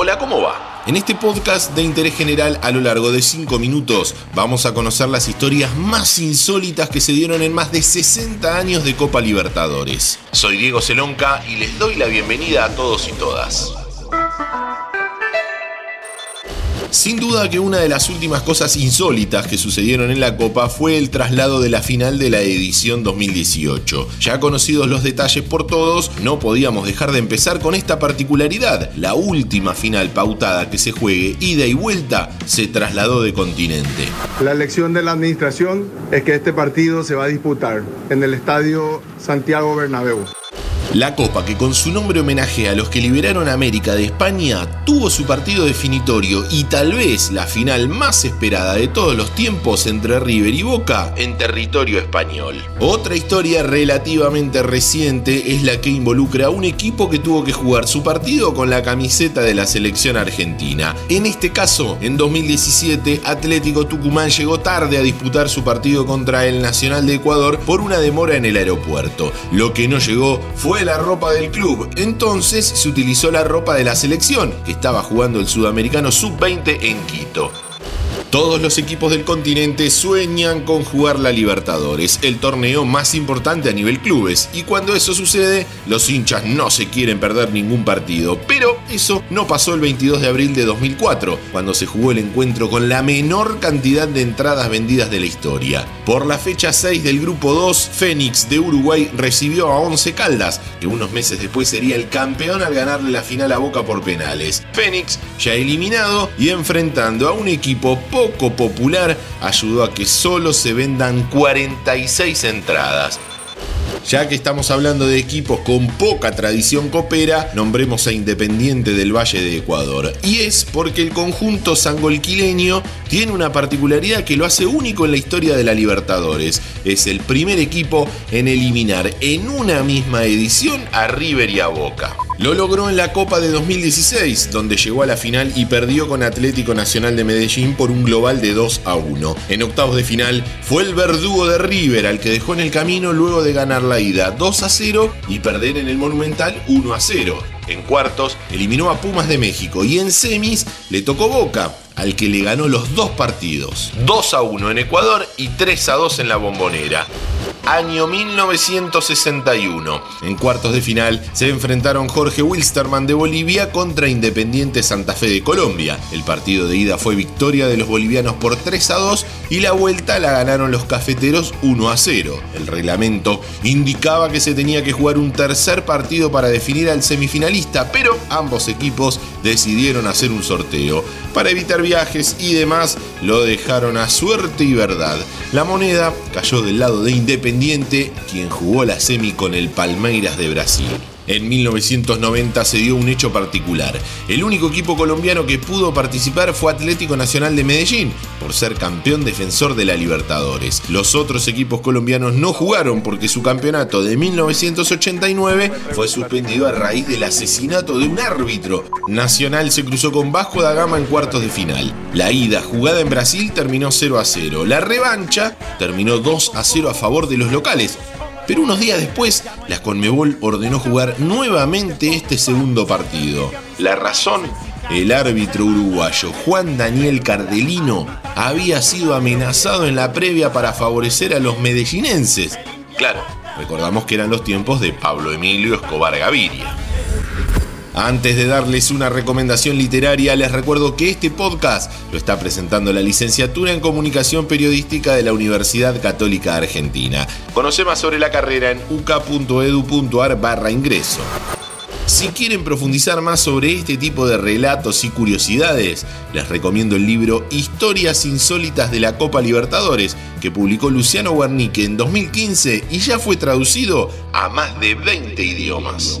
Hola, ¿cómo va? En este podcast de interés general a lo largo de 5 minutos vamos a conocer las historias más insólitas que se dieron en más de 60 años de Copa Libertadores. Soy Diego Celonca y les doy la bienvenida a todos y todas. Sin duda que una de las últimas cosas insólitas que sucedieron en la Copa fue el traslado de la final de la edición 2018. Ya conocidos los detalles por todos, no podíamos dejar de empezar con esta particularidad. La última final pautada que se juegue ida y vuelta se trasladó de continente. La elección de la administración es que este partido se va a disputar en el estadio Santiago Bernabéu. La Copa, que con su nombre homenaje a los que liberaron América de España, tuvo su partido definitorio y tal vez la final más esperada de todos los tiempos entre River y Boca en territorio español. Otra historia relativamente reciente es la que involucra a un equipo que tuvo que jugar su partido con la camiseta de la selección argentina. En este caso, en 2017, Atlético Tucumán llegó tarde a disputar su partido contra el Nacional de Ecuador por una demora en el aeropuerto. Lo que no llegó fue la ropa del club. Entonces se utilizó la ropa de la selección, que estaba jugando el sudamericano sub-20 en Quito. Todos los equipos del continente sueñan con jugar la Libertadores, el torneo más importante a nivel clubes, y cuando eso sucede, los hinchas no se quieren perder ningún partido. Pero eso no pasó el 22 de abril de 2004, cuando se jugó el encuentro con la menor cantidad de entradas vendidas de la historia. Por la fecha 6 del grupo 2, Fénix de Uruguay recibió a 11 Caldas, que unos meses después sería el campeón al ganarle la final a Boca por penales. Fénix, ya eliminado y enfrentando a un equipo poco popular ayudó a que solo se vendan 46 entradas. Ya que estamos hablando de equipos con poca tradición copera, nombremos a Independiente del Valle de Ecuador. Y es porque el conjunto sangolquileño tiene una particularidad que lo hace único en la historia de la Libertadores. Es el primer equipo en eliminar en una misma edición a River y a Boca. Lo logró en la Copa de 2016, donde llegó a la final y perdió con Atlético Nacional de Medellín por un global de 2 a 1. En octavos de final fue el verdugo de River al que dejó en el camino luego de ganar la ida 2 a 0 y perder en el Monumental 1 a 0. En cuartos eliminó a Pumas de México y en semis le tocó Boca, al que le ganó los dos partidos. 2 a 1 en Ecuador y 3 a 2 en la Bombonera año 1961. En cuartos de final se enfrentaron Jorge Wilstermann de Bolivia contra Independiente Santa Fe de Colombia. El partido de ida fue victoria de los bolivianos por 3 a 2 y la vuelta la ganaron los cafeteros 1 a 0. El reglamento indicaba que se tenía que jugar un tercer partido para definir al semifinalista, pero ambos equipos decidieron hacer un sorteo. Para evitar viajes y demás, lo dejaron a suerte y verdad. La moneda cayó del lado de Independiente quien jugó la semi con el Palmeiras de Brasil. En 1990 se dio un hecho particular. El único equipo colombiano que pudo participar fue Atlético Nacional de Medellín, por ser campeón defensor de la Libertadores. Los otros equipos colombianos no jugaron porque su campeonato de 1989 fue suspendido a raíz del asesinato de un árbitro. Nacional se cruzó con Vasco da Gama en cuartos de final. La ida jugada en Brasil terminó 0 a 0. La revancha terminó 2 a 0 a favor de los locales. Pero unos días después, la Conmebol ordenó jugar nuevamente este segundo partido. La razón, el árbitro uruguayo Juan Daniel Cardelino había sido amenazado en la previa para favorecer a los medellinenses. Claro, recordamos que eran los tiempos de Pablo Emilio Escobar Gaviria. Antes de darles una recomendación literaria, les recuerdo que este podcast lo está presentando la licenciatura en Comunicación Periodística de la Universidad Católica Argentina. Conoce más sobre la carrera en uca.edu.ar barra ingreso. Si quieren profundizar más sobre este tipo de relatos y curiosidades, les recomiendo el libro Historias Insólitas de la Copa Libertadores, que publicó Luciano Guarnique en 2015 y ya fue traducido a más de 20 idiomas.